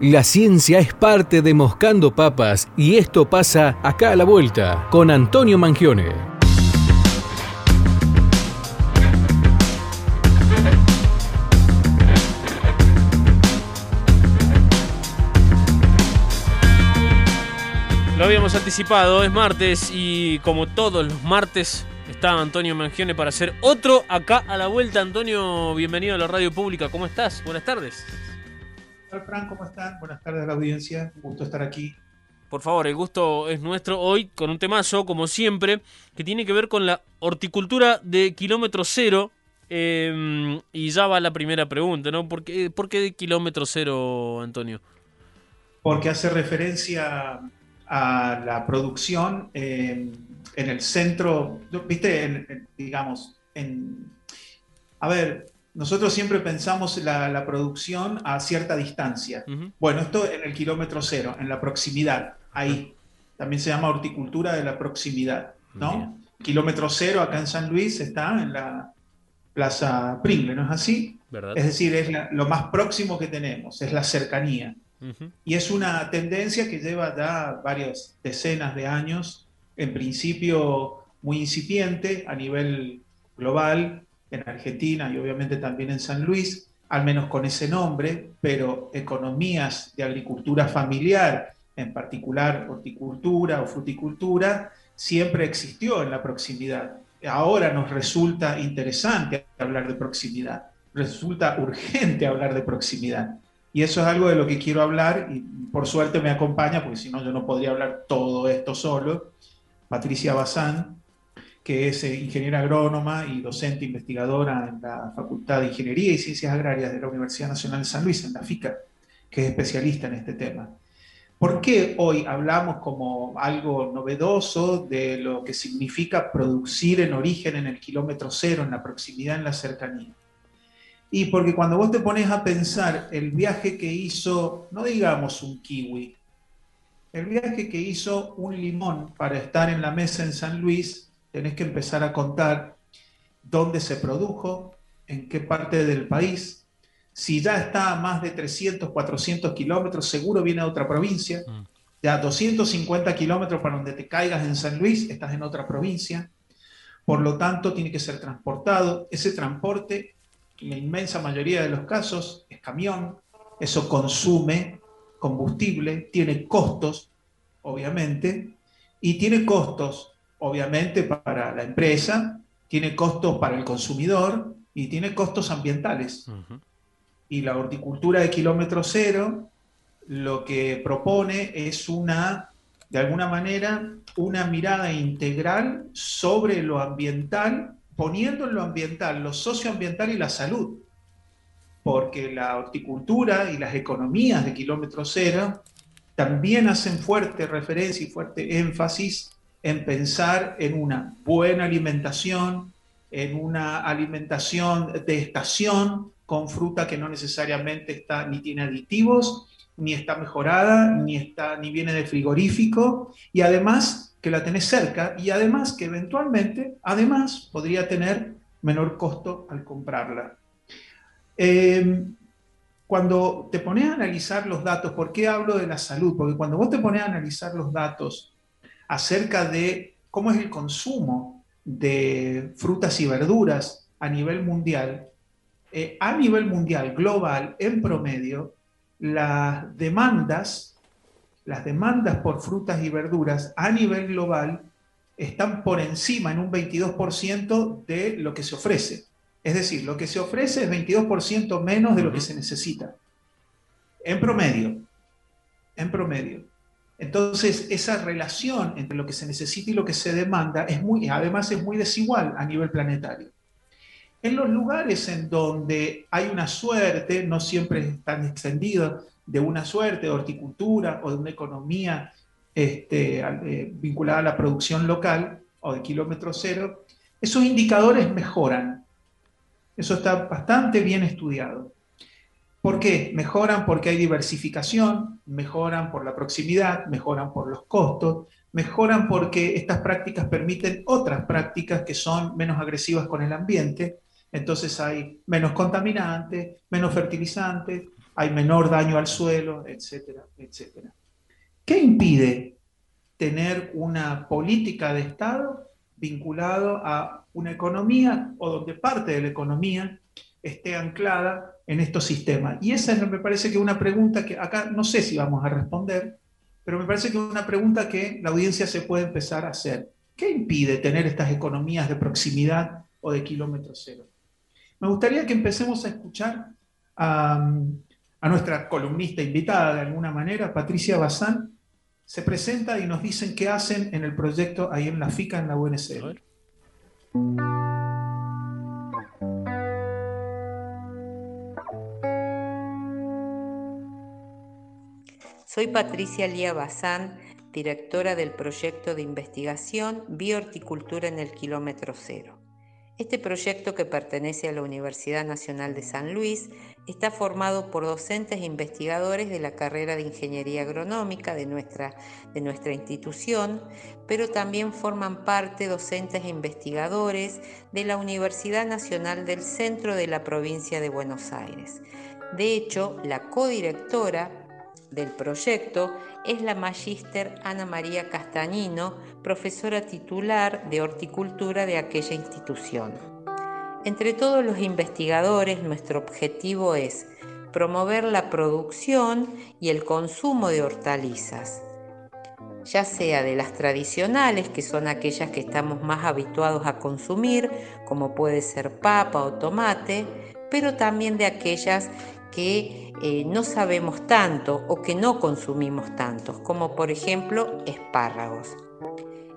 La ciencia es parte de Moscando Papas y esto pasa acá a la vuelta con Antonio Mangione. Lo habíamos anticipado, es martes y como todos los martes está Antonio Mangione para hacer otro acá a la vuelta. Antonio, bienvenido a la radio pública. ¿Cómo estás? Buenas tardes. Hola Fran? ¿Cómo están? Buenas tardes a la audiencia. Un gusto estar aquí. Por favor, el gusto es nuestro hoy con un temazo, como siempre, que tiene que ver con la horticultura de kilómetro cero. Em, y ya va la primera pregunta, ¿no? ¿Por qué, ¿Por qué de kilómetro cero, Antonio? Porque hace referencia a la producción en el centro, viste, digamos, en... A ver, nosotros siempre pensamos la, producción a cierta distancia. Bueno, esto en el kilómetro cero, en la proximidad, ahí. También se llama horticultura de la proximidad, ¿no? Kilómetro cero acá en San Luis está en la Plaza Pringle, ¿no es así? Es decir, es lo más próximo que tenemos, es la cercanía. Y es una tendencia que lleva ya varias decenas de años, en principio muy incipiente a nivel global, en Argentina y obviamente también en San Luis, al menos con ese nombre, pero economías de agricultura familiar, en particular horticultura o fruticultura, siempre existió en la proximidad. Ahora nos resulta interesante hablar de proximidad, resulta urgente hablar de proximidad. Y eso es algo de lo que quiero hablar y por suerte me acompaña, porque si no yo no podría hablar todo esto solo. Patricia Bazán, que es eh, ingeniera agrónoma y docente investigadora en la Facultad de Ingeniería y Ciencias Agrarias de la Universidad Nacional de San Luis, en la FICA, que es especialista en este tema. ¿Por qué hoy hablamos como algo novedoso de lo que significa producir en origen en el kilómetro cero, en la proximidad, en la cercanía? Y porque cuando vos te pones a pensar el viaje que hizo, no digamos un kiwi, el viaje que hizo un limón para estar en la mesa en San Luis, tenés que empezar a contar dónde se produjo, en qué parte del país. Si ya está a más de 300, 400 kilómetros, seguro viene a otra provincia. Mm. Ya 250 kilómetros para donde te caigas en San Luis, estás en otra provincia. Por lo tanto, tiene que ser transportado. Ese transporte, en la inmensa mayoría de los casos, es camión. Eso consume combustible, tiene costos, obviamente, y tiene costos obviamente para la empresa, tiene costos para el consumidor y tiene costos ambientales. Y la horticultura de kilómetro cero lo que propone es una, de alguna manera, una mirada integral sobre lo ambiental, poniendo en lo ambiental, lo socioambiental y la salud. Porque la horticultura y las economías de kilómetro cero también hacen fuerte referencia y fuerte énfasis en pensar en una buena alimentación, en una alimentación de estación con fruta que no necesariamente está ni tiene aditivos, ni está mejorada, ni está ni viene de frigorífico y además que la tenés cerca y además que eventualmente, además podría tener menor costo al comprarla. Eh, cuando te pones a analizar los datos, ¿por qué hablo de la salud? Porque cuando vos te pones a analizar los datos acerca de cómo es el consumo de frutas y verduras a nivel mundial, eh, a nivel mundial, global, en promedio, las demandas, las demandas por frutas y verduras a nivel global están por encima en un 22% de lo que se ofrece. Es decir, lo que se ofrece es 22% menos de lo que se necesita. En promedio. En promedio. Entonces, esa relación entre lo que se necesita y lo que se demanda es muy, además es muy desigual a nivel planetario. En los lugares en donde hay una suerte, no siempre es tan extendido, de una suerte de horticultura o de una economía este, eh, vinculada a la producción local o de kilómetro cero, esos indicadores mejoran. Eso está bastante bien estudiado. ¿Por qué? Mejoran porque hay diversificación, mejoran por la proximidad, mejoran por los costos, mejoran porque estas prácticas permiten otras prácticas que son menos agresivas con el ambiente. Entonces hay menos contaminantes, menos fertilizantes, hay menor daño al suelo, etcétera, etcétera. ¿Qué impide tener una política de Estado vinculado a una economía o donde parte de la economía esté anclada en estos sistemas? Y esa me parece que es una pregunta que acá no sé si vamos a responder, pero me parece que es una pregunta que la audiencia se puede empezar a hacer. ¿Qué impide tener estas economías de proximidad o de kilómetro cero? Me gustaría que empecemos a escuchar a, nuestra columnista invitada de alguna manera, Patricia Bazán, se presenta y nos dicen qué hacen en el proyecto ahí en la FICA, en la UNSL. Soy Patricia Lía Bazán, directora del proyecto de investigación Biohorticultura en el Kilómetro Cero. Este proyecto que pertenece a la Universidad Nacional de San Luis está formado por docentes e investigadores de la carrera de Ingeniería Agronómica de nuestra, de nuestra institución, pero también forman parte docentes e investigadores de la Universidad Nacional del Centro de la provincia de Buenos Aires. De hecho, la codirectora del proyecto es la magíster Ana María Castañino, profesora titular de horticultura de aquella institución. Entre todos los investigadores, nuestro objetivo es promover la producción y el consumo de hortalizas, ya sea de las tradicionales, que son aquellas que estamos más habituados a consumir, como puede ser papa o tomate, pero también de aquellas que eh, no sabemos tanto o que no consumimos tantos, como por ejemplo espárragos.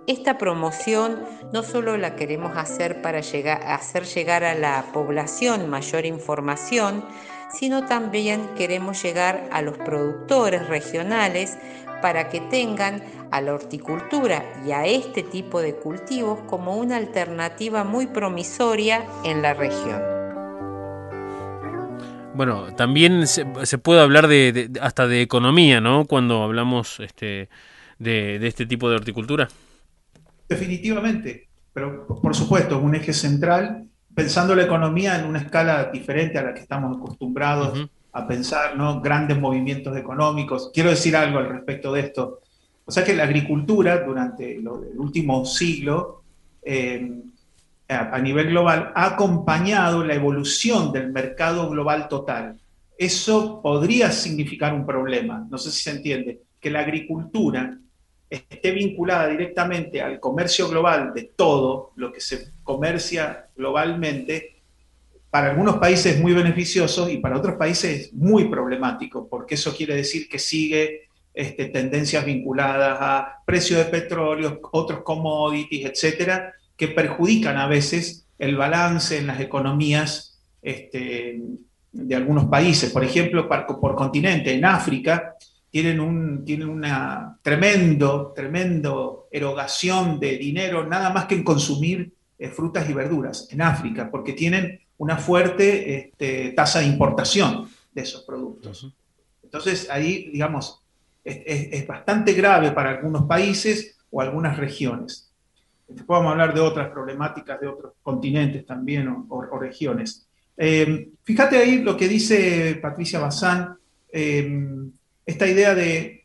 Esta promoción no solo la queremos hacer para hacer llegar a la población mayor información, sino también queremos llegar a los productores regionales para que tengan a la horticultura y a este tipo de cultivos como una alternativa muy promisoria en la región. Bueno, también se, puede hablar de, hasta de economía, ¿no? Cuando hablamos este, de, este tipo de horticultura. Definitivamente, pero por supuesto, es un eje central, pensando la economía en una escala diferente a la que estamos acostumbrados a pensar, ¿no? Grandes movimientos económicos. Quiero decir algo al respecto de esto. O sea que la agricultura durante el último siglo eh, a nivel global ha acompañado la evolución del mercado global total. Eso podría significar un problema, no sé si se entiende, que la agricultura esté vinculada directamente al comercio global de todo lo que se comercia globalmente, para algunos países es muy beneficioso y para otros países es muy problemático, porque eso quiere decir que sigue este, tendencias vinculadas a precio de petróleo, otros commodities, etcétera, que perjudican a veces el balance en las economías este, de algunos países. Por ejemplo, por, continente, en África, tienen, un, tienen una tremendo, tremendo erogación de dinero, nada más que en consumir eh, frutas y verduras en África, porque tienen una fuerte este, tasa de importación de esos productos. Entonces, ahí, digamos, es bastante grave para algunos países o algunas regiones. Podemos hablar de otras problemáticas de otros continentes también o, regiones. Eh, fíjate ahí lo que dice Patricia Bazán, eh, esta idea de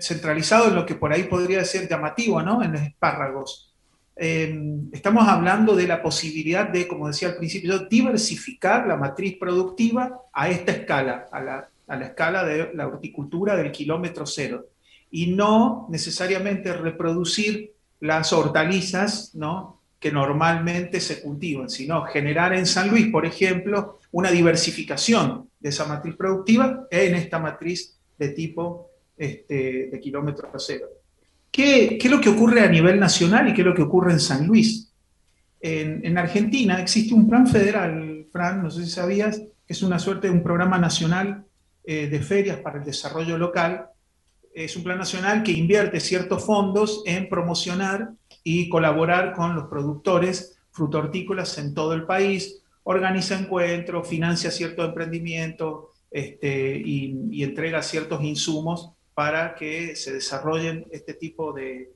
centralizado en lo que por ahí podría ser llamativo, ¿no? En los espárragos. Eh, estamos hablando de la posibilidad de, como decía al principio, diversificar la matriz productiva a esta escala, a la, a la escala de la horticultura del kilómetro cero, y no necesariamente reproducir las hortalizas ¿no? que normalmente se cultivan, sino generar en San Luis, por ejemplo, una diversificación de esa matriz productiva en esta matriz de tipo este, de kilómetro cero. ¿Qué, ¿Qué, es lo que ocurre a nivel nacional y qué es lo que ocurre en San Luis? En, en, Argentina existe un plan federal, Fran, no sé si sabías, que es una suerte de un programa nacional eh, de ferias para el desarrollo local, es un plan nacional que invierte ciertos fondos en promocionar y colaborar con los productores frutortícolas en todo el país, organiza encuentros, financia ciertos emprendimientos este, y, entrega ciertos insumos para que se desarrollen este tipo de,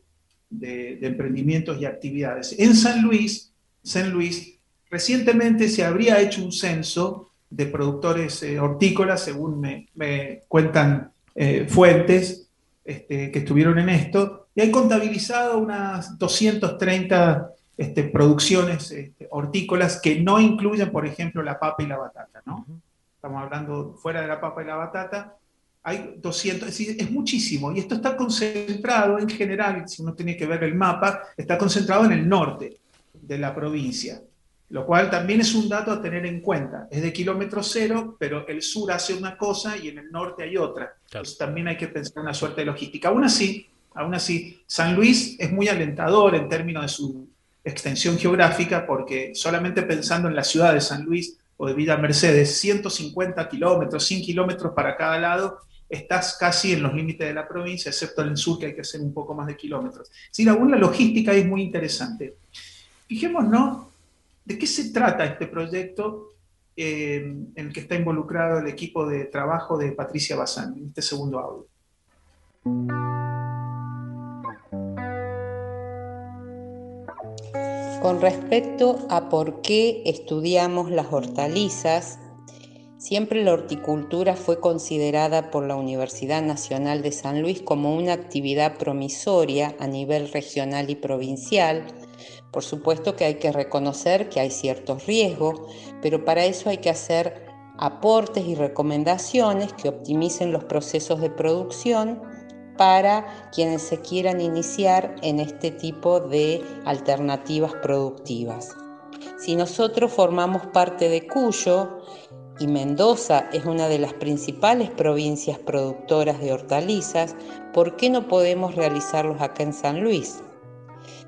emprendimientos y actividades. En San Luis, San Luis, recientemente se habría hecho un censo de productores eh, hortícolas, según me, cuentan eh, fuentes este, que estuvieron en esto, y hay contabilizado unas 230 este, producciones este, hortícolas que no incluyen, por ejemplo, la papa y la batata, ¿no? Estamos hablando fuera de la papa y la batata, hay 200, es, decir, es muchísimo, y esto está concentrado en general, si uno tiene que ver el mapa, está concentrado en el norte de la provincia lo cual también es un dato a tener en cuenta. Es de kilómetro cero, pero el sur hace una cosa y en el norte hay otra. Entonces también hay que pensar una suerte de logística. Aún así, aún así, San Luis es muy alentador en términos de su extensión geográfica, porque solamente pensando en la ciudad de San Luis o de Villa Mercedes, 150 kilómetros, 100 kilómetros para cada lado, estás casi en los límites de la provincia, excepto en el sur que hay que hacer un poco más de kilómetros. Sí, aún la logística es muy interesante. Fijémonos ¿De qué se trata este proyecto eh, en el que está involucrado el equipo de trabajo de Patricia Bazán en este segundo audio? Con respecto a por qué estudiamos las hortalizas, siempre la horticultura fue considerada por la Universidad Nacional de San Luis como una actividad promisoria a nivel regional y provincial, por supuesto que hay que reconocer que hay ciertos riesgos, pero para eso hay que hacer aportes y recomendaciones que optimicen los procesos de producción para quienes se quieran iniciar en este tipo de alternativas productivas. Si nosotros formamos parte de Cuyo y Mendoza es una de las principales provincias productoras de hortalizas, ¿por qué no podemos realizarlos acá en San Luis?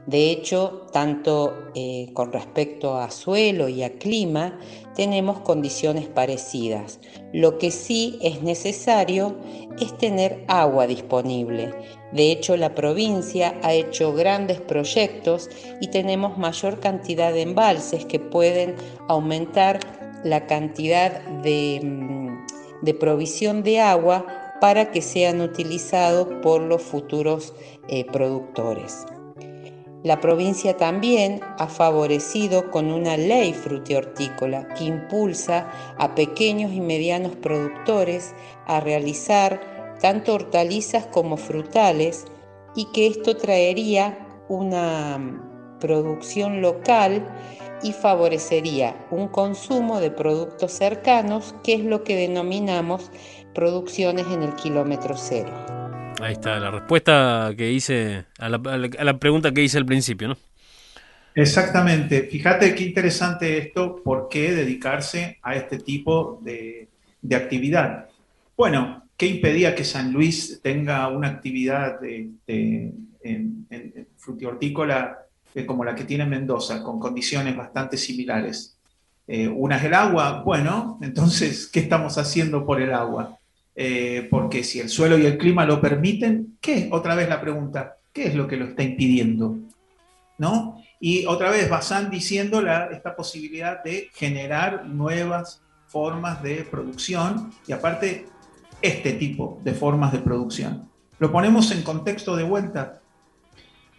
De hecho, tanto eh, con respecto a suelo y a clima, tenemos condiciones parecidas. Lo que sí es necesario es tener agua disponible. De hecho, la provincia ha hecho grandes proyectos y tenemos mayor cantidad de embalses que pueden aumentar la cantidad de, mm, provisión de agua para que sean utilizados por los futuros eh, productores. La provincia también ha favorecido con una ley frutihortícola que impulsa a pequeños y medianos productores a realizar tanto hortalizas como frutales y que esto traería una producción local y favorecería un consumo de productos cercanos, que es lo que denominamos producciones en el kilómetro cero. Ahí está la respuesta que hice a la, pregunta que hice al principio, ¿no? Exactamente. Fíjate qué interesante esto, por qué dedicarse a este tipo de, actividad. Bueno, ¿qué impedía que San Luis tenga una actividad de, en, frutihortícola eh, como la que tiene Mendoza, con condiciones bastante similares? Eh, una es el agua, bueno, entonces, ¿qué estamos haciendo por el agua? Eh, porque si el suelo y el clima lo permiten, ¿qué? Otra vez la pregunta, ¿qué es lo que lo está impidiendo? ¿No? Y otra vez Bazán diciendo esta posibilidad de generar nuevas formas de producción y aparte este tipo de formas de producción. Lo ponemos en contexto de vuelta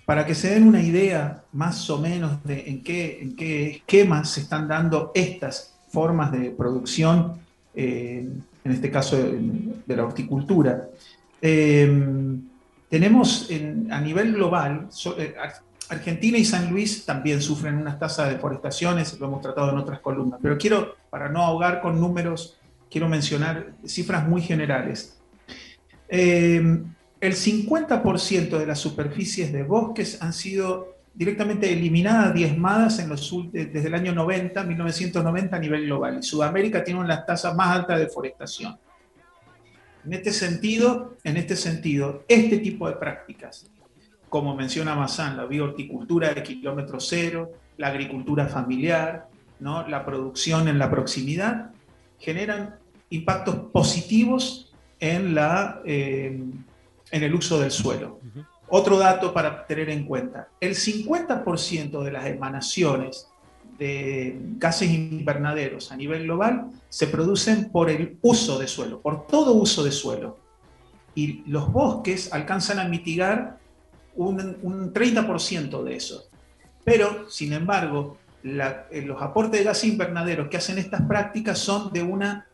para que se den una idea más o menos de en qué, en qué esquemas se están dando estas formas de producción eh, en este caso de, la horticultura. Em, tenemos a nivel global, eh, Argentina y San Luis también sufren unas tasas de deforestaciones, lo hemos tratado en otras columnas, pero quiero, para no ahogar con números, quiero mencionar cifras muy generales. Em, el 50% de las superficies de bosques han sido directamente eliminadas, diezmadas en los, desde el año 90, 1990 a nivel global. Y Sudamérica tiene una de las tasas más altas de deforestación. En este sentido, en este sentido, este tipo de prácticas, como menciona Mazán, la biohorticultura de kilómetro cero, la agricultura familiar, ¿no? la producción en la proximidad, generan impactos positivos en, la, eh, en el uso del suelo. Otro dato para tener en cuenta, el 50% de las emanaciones de gases invernaderos a nivel global se producen por el uso de suelo, por todo uso de suelo. Y los bosques alcanzan a mitigar un, 30% de eso. Pero, sin embargo, eh, los aportes de gas invernadero que hacen estas prácticas son de una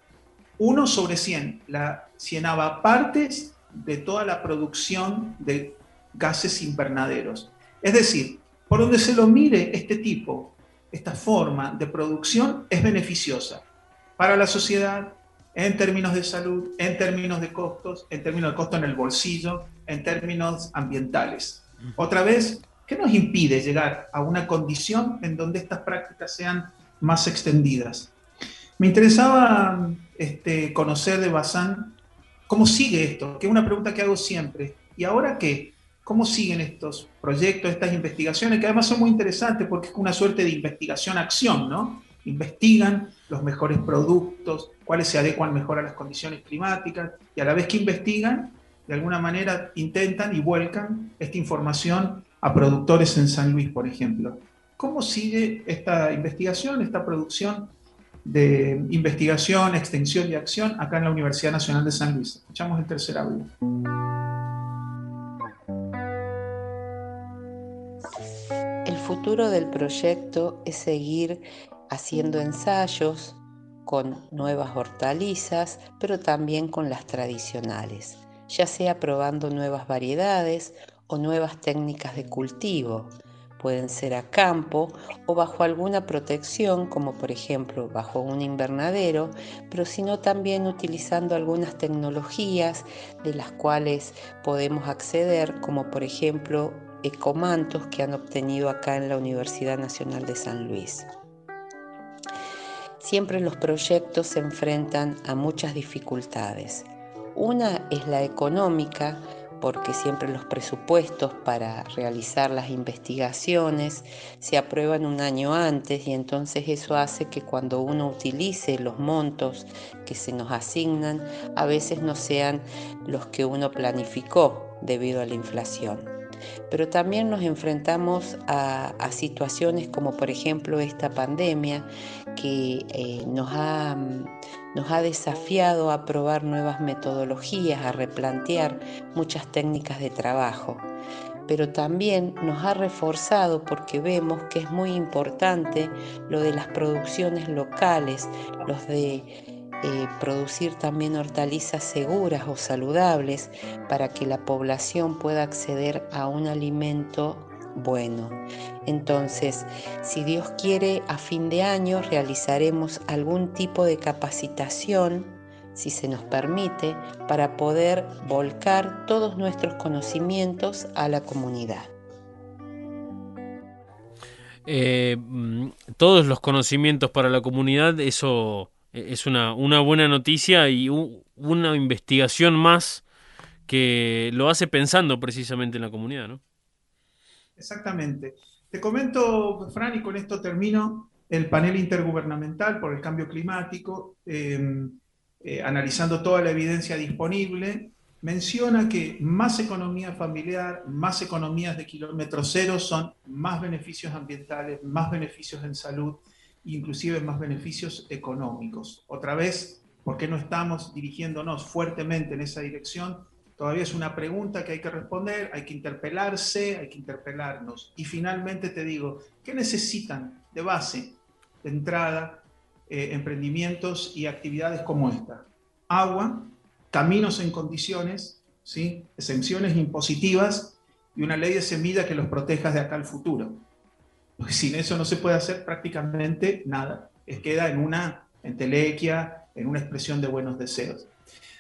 1 sobre 100, la cienava partes de toda la producción de gases invernaderos. Es decir, por donde se lo mire, este tipo, esta forma de producción es beneficiosa para la sociedad en términos de salud, en términos de costos, en términos de costo en el bolsillo, en términos ambientales. Otra vez, ¿qué nos impide llegar a una condición en donde estas prácticas sean más extendidas? Me interesaba este, conocer de Bazán cómo sigue esto, que es una pregunta que hago siempre. ¿Y ahora qué? ¿Cómo siguen estos proyectos, estas investigaciones, que además son muy interesantes porque es una suerte de investigación-acción, ¿no? Investigan los mejores productos, cuáles se adecuan mejor a las condiciones climáticas, y a la vez que investigan, de alguna manera intentan y vuelcan esta información a productores en San Luis, por ejemplo. ¿Cómo sigue esta investigación, esta producción de investigación, extensión y acción acá en la Universidad Nacional de San Luis. Escuchamos el tercer audio. Futuro del proyecto es seguir haciendo ensayos con nuevas hortalizas, pero también con las tradicionales, ya sea probando nuevas variedades o nuevas técnicas de cultivo, pueden ser a campo o bajo alguna protección, como por ejemplo bajo un invernadero, pero sino también utilizando algunas tecnologías de las cuales podemos acceder, como por ejemplo que han obtenido acá en la Universidad Nacional de San Luis. Siempre los proyectos se enfrentan a muchas dificultades. Una es la económica, porque siempre los presupuestos para realizar las investigaciones se aprueban un año antes y entonces eso hace que cuando uno utilice los montos que se nos asignan, a veces no sean los que uno planificó debido a la inflación pero también nos enfrentamos a, situaciones como por ejemplo esta pandemia que eh, nos, ha, nos ha desafiado a probar nuevas metodologías, a replantear muchas técnicas de trabajo. Pero también nos ha reforzado porque vemos que es muy importante lo de las producciones locales, los de eh, producir también hortalizas seguras o saludables para que la población pueda acceder a un alimento bueno. Entonces, si Dios quiere, a fin de año realizaremos algún tipo de capacitación, si se nos permite, para poder volcar todos nuestros conocimientos a la comunidad. Eh, mm, todos los conocimientos para la comunidad, eso es una, una buena noticia y una investigación más que lo hace pensando precisamente en la comunidad, ¿no? Exactamente. Te comento, Fran, y con esto termino, el panel intergubernamental por el cambio climático, em, eh, analizando toda la evidencia disponible, menciona que más economía familiar, más economías de kilómetro cero son más beneficios ambientales, más beneficios en salud inclusive más beneficios económicos. Otra vez, ¿por qué no estamos dirigiéndonos fuertemente en esa dirección? Todavía es una pregunta que hay que responder, hay que interpelarse, hay que interpelarnos. Y finalmente te digo, ¿qué necesitan de base, de entrada, eh, emprendimientos y actividades como esta? Agua, caminos en condiciones, ¿sí? exenciones impositivas y una ley de semilla que los proteja de acá al futuro. Porque sin eso no se puede hacer prácticamente nada. Es queda en una entelequia, en una expresión de buenos deseos.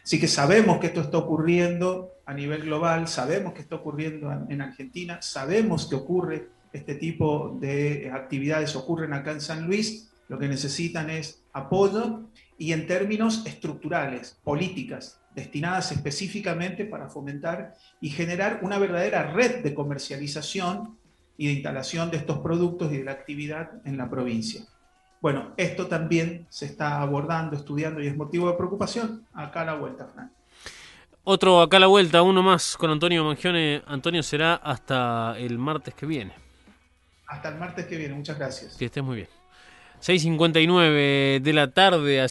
Así que sabemos que esto está ocurriendo a nivel global, sabemos que está ocurriendo en Argentina, sabemos que ocurre este tipo de actividades, ocurren acá en San Luis, lo que necesitan es apoyo y en términos estructurales, políticas, destinadas específicamente para fomentar y generar una verdadera red de comercialización y de instalación de estos productos y de la actividad en la provincia. Bueno, esto también se está abordando, estudiando y es motivo de preocupación acá a la vuelta, Frank. Otro acá a la vuelta, uno más con Antonio Mangione. Antonio será hasta el martes que viene. Hasta el martes que viene, muchas gracias. Que estés muy bien. 6.59 de la tarde.